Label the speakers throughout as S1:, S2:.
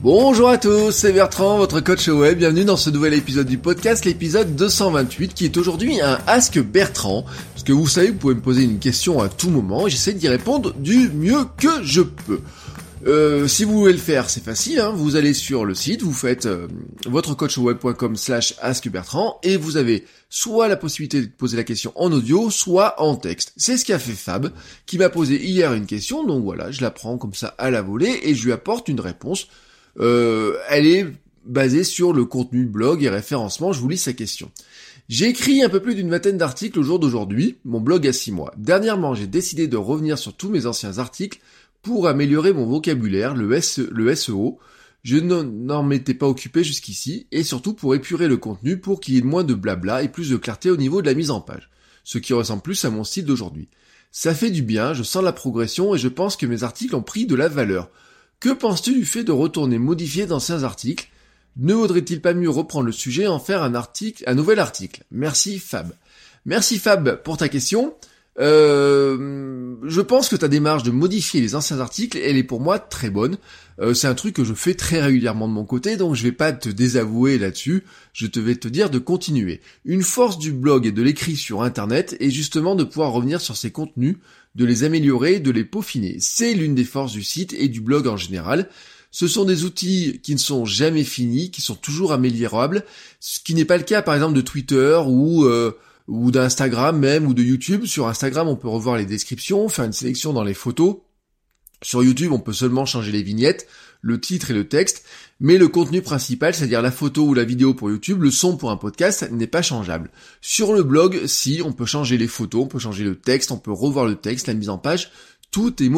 S1: Bonjour à tous, c'est Bertrand, votre coach web. Bienvenue dans ce nouvel épisode du podcast, l'épisode 228, qui est aujourd'hui un Ask Bertrand. Parce que vous savez, vous pouvez me poser une question à tout moment et j'essaie d'y répondre du mieux que je peux. Euh, si vous voulez le faire, c'est facile. Hein. vous allez sur le site, vous faites euh, votrecoachweb.com slash askbertrand et vous avez soit la possibilité de poser la question en audio, soit en texte. C'est ce qu'a fait Fab, qui m'a posé hier une question, donc voilà, je la prends comme ça à la volée et je lui apporte une réponse euh, elle est basée sur le contenu blog et référencement. Je vous lis sa question. J'ai écrit un peu plus d'une vingtaine d'articles au jour d'aujourd'hui, mon blog a 6 mois. Dernièrement, j'ai décidé de revenir sur tous mes anciens articles pour améliorer mon vocabulaire, le, le SEO. Je n'en m'étais pas occupé jusqu'ici, et surtout pour épurer le contenu pour qu'il y ait moins de blabla et plus de clarté au niveau de la mise en page, ce qui ressemble plus à mon style d'aujourd'hui. Ça fait du bien, je sens la progression et je pense que mes articles ont pris de la valeur. Que penses-tu du fait de retourner modifier d'anciens articles? Ne vaudrait-il pas mieux reprendre le sujet et en faire un article, un nouvel article? Merci Fab. Merci Fab pour ta question. Euh, je pense que ta démarche de modifier les anciens articles, elle est pour moi très bonne. Euh, c'est un truc que je fais très régulièrement de mon côté, donc je vais pas te désavouer là-dessus. Je te vais te dire de continuer. Une force du blog et de l'écrit sur Internet est justement de pouvoir revenir sur ces contenus de les améliorer, de les peaufiner. C'est l'une des forces du site et du blog en général. Ce sont des outils qui ne sont jamais finis, qui sont toujours améliorables, ce qui n'est pas le cas par exemple de Twitter ou euh, ou d'Instagram même ou de YouTube. Sur Instagram, on peut revoir les descriptions, faire une sélection dans les photos. Sur YouTube, on peut seulement changer les vignettes, le titre et le texte, mais le contenu principal, c'est-à-dire la photo ou la vidéo pour YouTube, le son pour un podcast, n'est pas changeable. Sur le blog, si, on peut changer les photos, on peut changer le texte, on peut revoir le texte, la mise en page, tout est,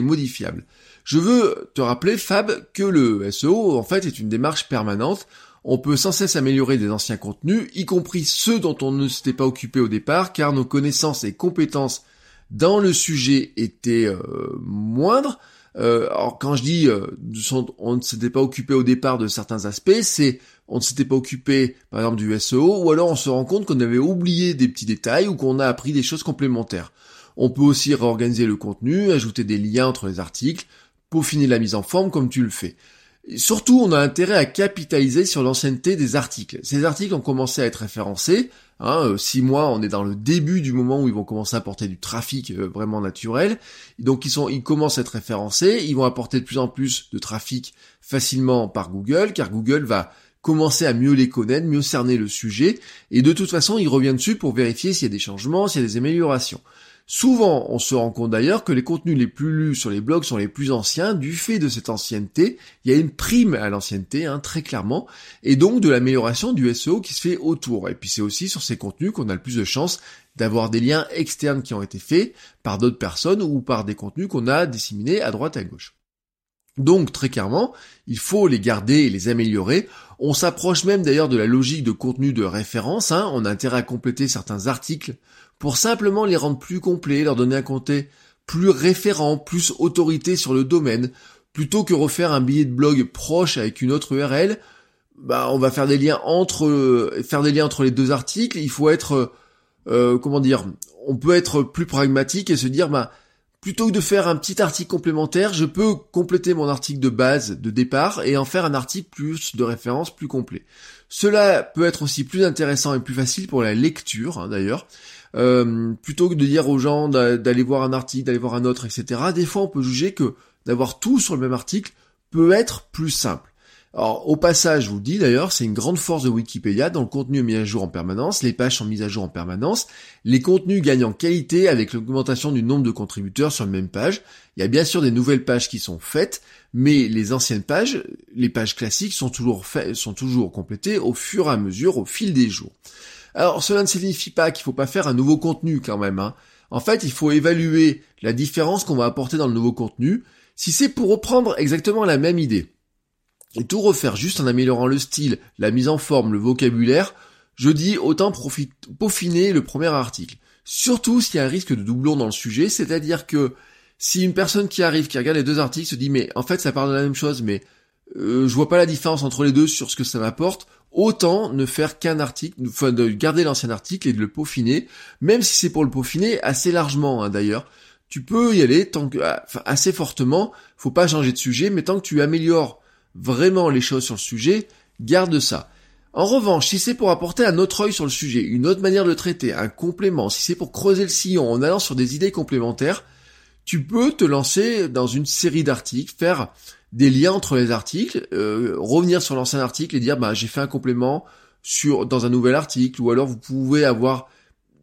S1: modifiable. Je veux te rappeler, Fab, que le SEO, en fait, est une démarche permanente. On peut sans cesse améliorer des anciens contenus, y compris ceux dont on ne s'était pas occupé au départ, car nos connaissances et compétences dans le sujet étaient euh, moindres. Euh, alors quand je dis euh, on ne s'était pas occupé au départ de certains aspects, c'est on ne s'était pas occupé par exemple du SEO, ou alors on se rend compte qu'on avait oublié des petits détails ou qu'on a appris des choses complémentaires. On peut aussi réorganiser le contenu, ajouter des liens entre les articles, peaufiner la mise en forme comme tu le fais surtout, on a intérêt à capitaliser sur l'ancienneté des articles. Ces articles ont commencé à être référencés. Hein, euh, six mois, on est dans le début du moment où ils vont commencer à apporter du trafic euh, vraiment naturel. Donc ils sont, ils commencent à être référencés. Ils vont apporter de plus en plus de trafic facilement par Google, car Google va commencer à mieux les connaître, mieux cerner le sujet, et de toute façon, il revient dessus pour vérifier s'il y a des changements, s'il y a des améliorations. Souvent, on se rend compte d'ailleurs que les contenus les plus lus sur les blogs sont les plus anciens du fait de cette ancienneté. Il y a une prime à l'ancienneté, hein, très clairement, et donc de l'amélioration du SEO qui se fait autour. Et puis c'est aussi sur ces contenus qu'on a le plus de chances d'avoir des liens externes qui ont été faits par d'autres personnes ou par des contenus qu'on a disséminés à droite et à gauche. Donc très clairement, il faut les garder et les améliorer. On s'approche même d'ailleurs de la logique de contenu de référence. Hein. On a intérêt à compléter certains articles pour simplement les rendre plus complets, leur donner un contenu plus référent, plus autorité sur le domaine, plutôt que refaire un billet de blog proche avec une autre URL, bah on va faire des liens entre faire des liens entre les deux articles, il faut être euh, comment dire, on peut être plus pragmatique et se dire bah plutôt que de faire un petit article complémentaire, je peux compléter mon article de base de départ et en faire un article plus de référence plus complet. Cela peut être aussi plus intéressant et plus facile pour la lecture hein, d'ailleurs. Euh, plutôt que de dire aux gens d'aller voir un article, d'aller voir un autre, etc. Des fois, on peut juger que d'avoir tout sur le même article peut être plus simple. Alors, au passage, je vous le dis d'ailleurs, c'est une grande force de Wikipédia, dont le contenu est mis à jour en permanence, les pages sont mises à jour en permanence, les contenus gagnent en qualité avec l'augmentation du nombre de contributeurs sur la même page. Il y a bien sûr des nouvelles pages qui sont faites, mais les anciennes pages, les pages classiques sont toujours faites, sont toujours complétées au fur et à mesure, au fil des jours. Alors cela ne signifie pas qu'il faut pas faire un nouveau contenu quand même. Hein. En fait, il faut évaluer la différence qu'on va apporter dans le nouveau contenu. Si c'est pour reprendre exactement la même idée, et tout refaire juste en améliorant le style, la mise en forme, le vocabulaire, je dis autant peaufiner le premier article. Surtout s'il y a un risque de doublon dans le sujet, c'est-à-dire que si une personne qui arrive, qui regarde les deux articles, se dit mais en fait ça parle de la même chose, mais euh, je vois pas la différence entre les deux sur ce que ça m'apporte, autant ne faire qu'un article, enfin de garder l'ancien article et de le peaufiner, même si c'est pour le peaufiner assez largement hein, d'ailleurs. Tu peux y aller tant que, ah, assez fortement, faut pas changer de sujet, mais tant que tu améliores vraiment les choses sur le sujet, garde ça. En revanche, si c'est pour apporter un autre œil sur le sujet, une autre manière de traiter, un complément, si c'est pour creuser le sillon en allant sur des idées complémentaires, tu peux te lancer dans une série d'articles, faire des liens entre les articles, euh, revenir sur l'ancien article et dire bah j'ai fait un complément sur dans un nouvel article, ou alors vous pouvez avoir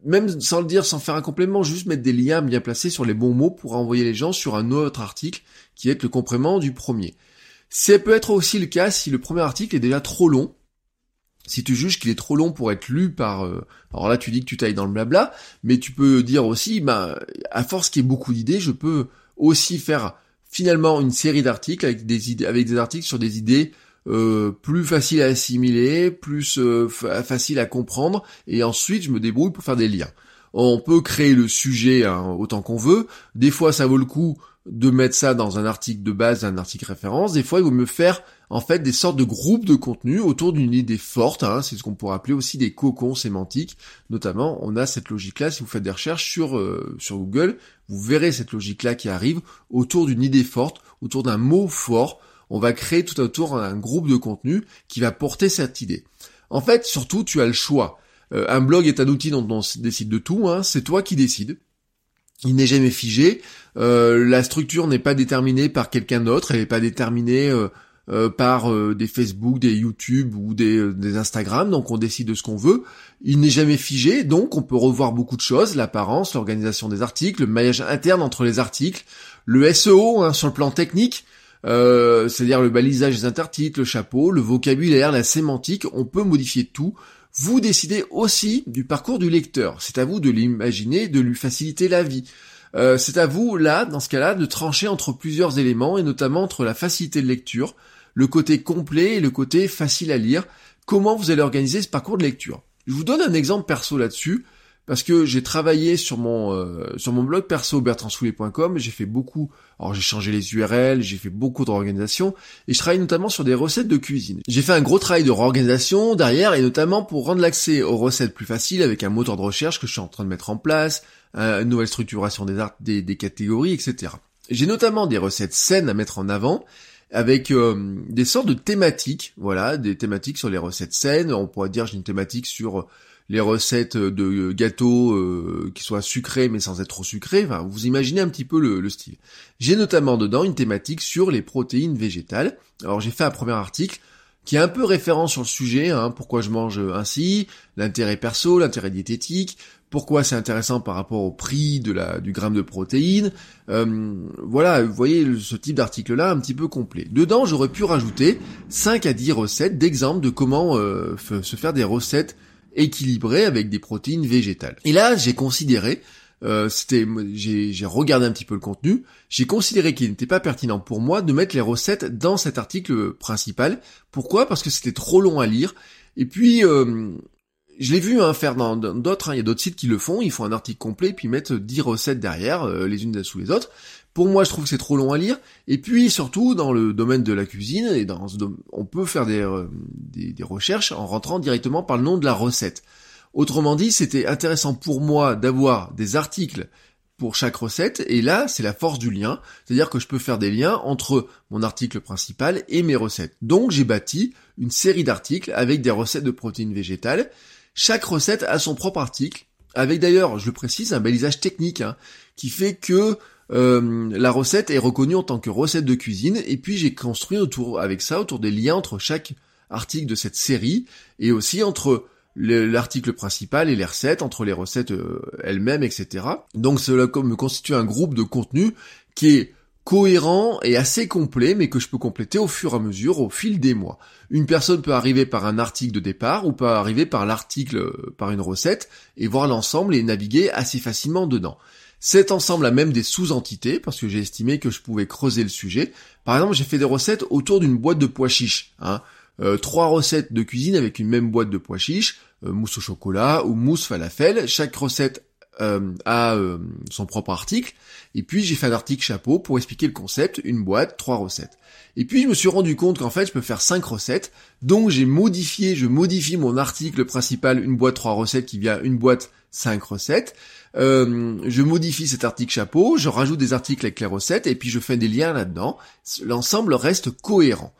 S1: même sans le dire, sans faire un complément, juste mettre des liens bien placés sur les bons mots pour envoyer les gens sur un autre article qui est le complément du premier. Ça peut être aussi le cas si le premier article est déjà trop long si tu juges qu'il est trop long pour être lu par... Euh, alors là, tu dis que tu tailles dans le blabla, mais tu peux dire aussi, bah, à force qu'il y ait beaucoup d'idées, je peux aussi faire finalement une série d'articles avec des idées, avec des articles sur des idées euh, plus faciles à assimiler, plus euh, faciles à comprendre, et ensuite je me débrouille pour faire des liens. On peut créer le sujet hein, autant qu'on veut. Des fois, ça vaut le coup de mettre ça dans un article de base, un article référence. Des fois, il vaut mieux faire en fait des sortes de groupes de contenu autour d'une idée forte. Hein. c'est ce qu'on pourrait appeler aussi des cocons sémantiques. Notamment, on a cette logique-là. Si vous faites des recherches sur euh, sur Google, vous verrez cette logique-là qui arrive autour d'une idée forte, autour d'un mot fort. On va créer tout autour un groupe de contenu qui va porter cette idée. En fait, surtout, tu as le choix. Euh, un blog est un outil dont on décide de tout. Hein. c'est toi qui décides. Il n'est jamais figé. Euh, la structure n'est pas déterminée par quelqu'un d'autre, elle n'est pas déterminée euh, par des Facebook, des YouTube ou des, des, Instagram, donc on décide de ce qu'on veut. Il n'est jamais figé, donc on peut revoir beaucoup de choses, l'apparence, l'organisation des articles, le maillage interne entre les articles, le SEO hein, sur le plan technique, c'est-à-dire le balisage des intertitres, le chapeau, le vocabulaire, la sémantique, on peut modifier tout. Vous décidez aussi du parcours du lecteur. C'est à vous de l'imaginer, de lui faciliter la vie. Euh, c'est à vous, là, dans ce cas-là, de trancher entre plusieurs éléments, et notamment entre la facilité de lecture, le côté complet et le côté facile à lire, comment vous allez organiser ce parcours de lecture? Je vous donne un exemple perso là-dessus, parce que j'ai travaillé sur mon euh, sur mon blog perso bertrandsoulet.com, j'ai fait beaucoup, alors j'ai changé les URL, j'ai fait beaucoup de réorganisation, et je travaille notamment sur des recettes de cuisine. J'ai fait un gros travail de réorganisation derrière, et notamment pour rendre l'accès aux recettes plus facile avec un moteur de recherche que je suis en train de mettre en place, une nouvelle structuration des, arts, des, des catégories, etc. J'ai notamment des recettes saines à mettre en avant, avec euh, des sortes de thématiques, voilà, des thématiques sur les recettes saines. On pourrait dire j'ai une thématique sur les recettes de gâteaux euh, qui soient sucrés mais sans être trop sucrés. Enfin, vous imaginez un petit peu le, le style. J'ai notamment dedans une thématique sur les protéines végétales. Alors j'ai fait un premier article qui est un peu référent sur le sujet, hein, pourquoi je mange ainsi, l'intérêt perso, l'intérêt diététique, pourquoi c'est intéressant par rapport au prix du gramme de protéines. Euh, voilà, vous voyez ce type d'article-là un petit peu complet. Dedans, j'aurais pu rajouter 5 à 10 recettes d'exemples de comment euh, se faire des recettes équilibrées avec des protéines végétales. Et là, j'ai considéré, euh, j'ai regardé un petit peu le contenu, j'ai considéré qu'il n'était pas pertinent pour moi de mettre les recettes dans cet article principal. Pourquoi? Parce que c'était trop long à lire. Et puis, euh, je l'ai vu hein, faire dans d'autres, hein. il y a d'autres sites qui le font, ils font un article complet puis mettent 10 recettes derrière, euh, les unes sous les autres. Pour moi, je trouve que c'est trop long à lire. Et puis surtout dans le domaine de la cuisine, on peut faire euh, des, des, recherches en rentrant directement par le nom de la recette. Autrement dit, c'était intéressant pour moi d'avoir des articles pour chaque recette, et là, c'est la force du lien, c'est-à-dire que je peux faire des liens entre mon article principal et mes recettes. Donc j'ai bâti une série d'articles avec des recettes de protéines végétales, chaque recette a son propre article, avec d'ailleurs, je le précise, un balisage technique, hein, qui fait que euh, la recette est reconnue en tant que recette de cuisine, et puis j'ai construit autour avec ça, autour des liens entre chaque article de cette série, et aussi entre l'article principal et les recettes, entre les recettes euh, elles-mêmes, etc. Donc cela me constitue un groupe de contenu qui est cohérent et assez complet, mais que je peux compléter au fur et à mesure, au fil des mois. Une personne peut arriver par un article de départ ou peut arriver par l'article, euh, par une recette, et voir l'ensemble et naviguer assez facilement dedans. Cet ensemble a même des sous-entités, parce que j'ai estimé que je pouvais creuser le sujet. Par exemple, j'ai fait des recettes autour d'une boîte de pois chiches. Hein. Euh, trois recettes de cuisine avec une même boîte de pois chiches, euh, mousse au chocolat ou mousse falafel. Chaque recette euh, a son propre article. Et puis j'ai fait un article chapeau pour expliquer le concept, une boîte, trois recettes. Et puis je me suis rendu compte qu'en fait je peux faire cinq recettes, donc j'ai modifié, je modifie mon article principal, une boîte trois recettes qui vient une boîte cinq recettes. Euh, je modifie cet article chapeau, je rajoute des articles avec les recettes et puis je fais des liens là-dedans. L'ensemble reste cohérent.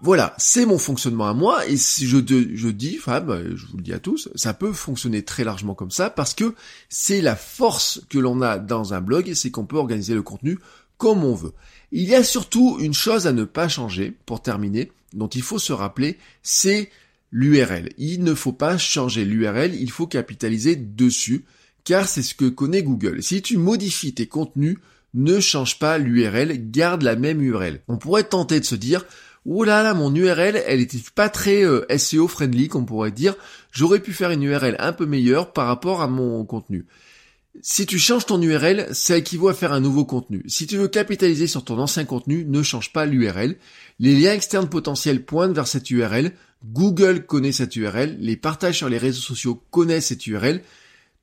S1: Voilà, c'est mon fonctionnement à moi, et si je, dis, Fab, je vous le dis à tous, ça peut fonctionner très largement comme ça, parce que c'est la force que l'on a dans un blog, c'est qu'on peut organiser le contenu comme on veut. Il y a surtout une chose à ne pas changer, pour terminer, dont il faut se rappeler, c'est l'URL. Il ne faut pas changer l'URL, il faut capitaliser dessus, car c'est ce que connaît Google. Si tu modifies tes contenus, ne change pas l'URL, garde la même URL. On pourrait tenter de se dire, oh là là, mon URL, elle était pas très euh, SEO friendly, qu'on pourrait dire. J'aurais pu faire une URL un peu meilleure par rapport à mon contenu. Si tu changes ton URL, ça équivaut à faire un nouveau contenu. Si tu veux capitaliser sur ton ancien contenu, ne change pas l'URL. Les liens externes potentiels pointent vers cette URL. Google connaît cette URL. Les partages sur les réseaux sociaux connaissent cette URL.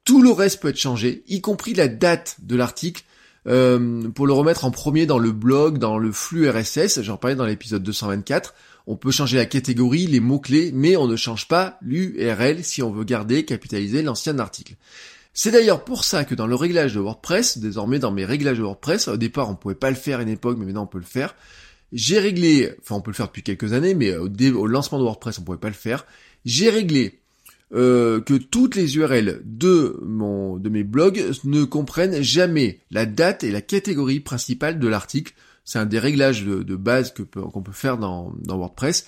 S1: Tout le reste peut être changé, y compris la date de l'article, euh, pour le remettre en premier dans le blog, dans le flux RSS, j'en parlais dans l'épisode 224, on peut changer la catégorie, les mots-clés, mais on ne change pas l'URL si on veut garder, capitaliser l'ancien article. C'est d'ailleurs pour ça que dans le réglage de WordPress, désormais dans mes réglages de WordPress, au départ on pouvait pas le faire à une époque, mais maintenant on peut le faire, j'ai réglé, enfin on peut le faire depuis quelques années, mais au, lancement de WordPress on pouvait pas le faire, j'ai réglé euh, que toutes les URL de mon de mes blogs ne comprennent jamais la date et la catégorie principale de l'article. C'est un des réglages de, base que qu'on peut faire dans, dans WordPress.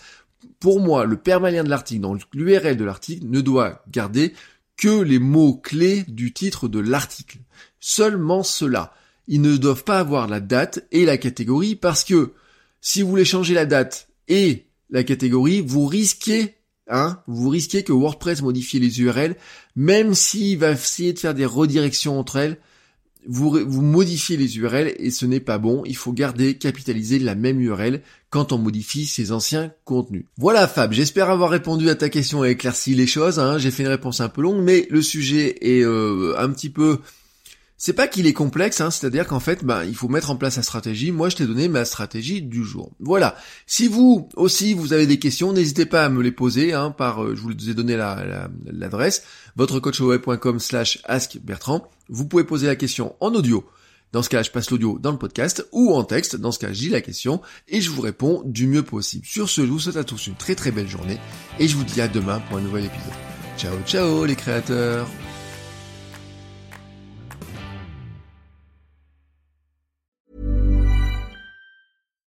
S1: Pour moi, le permalien de l'article, donc l'URL de l'article, ne doit garder que les mots clés du titre de l'article. Seulement cela. Ils ne doivent pas avoir la date et la catégorie parce que si vous voulez changer la date et la catégorie, vous risquez Hein, vous risquez que WordPress modifie les URL, même s'il va essayer de faire des redirections entre elles, vous, modifiez les URL et ce n'est pas bon. Il faut garder, capitaliser la même URL quand on modifie ses anciens contenus. Voilà Fab, j'espère avoir répondu à ta question et éclairci les choses. Hein. J'ai fait une réponse un peu longue, mais le sujet est euh, un petit peu c'est pas qu'il est complexe, hein, c'est-à-dire qu'en fait, ben, il faut mettre en place sa stratégie. Moi, je t'ai donné ma stratégie du jour. Voilà. Si vous aussi vous avez des questions, n'hésitez pas à me les poser. Hein, par, euh, je vous ai donné l'adresse, la, votrecoachweb.com slash askbertrand. Vous pouvez poser la question en audio. Dans ce cas, je passe l'audio dans le podcast ou en texte. Dans ce cas, j'ai la question et je vous réponds du mieux possible. Sur ce, je vous souhaite à tous une très très belle journée et je vous dis à demain pour un nouvel épisode. Ciao ciao les créateurs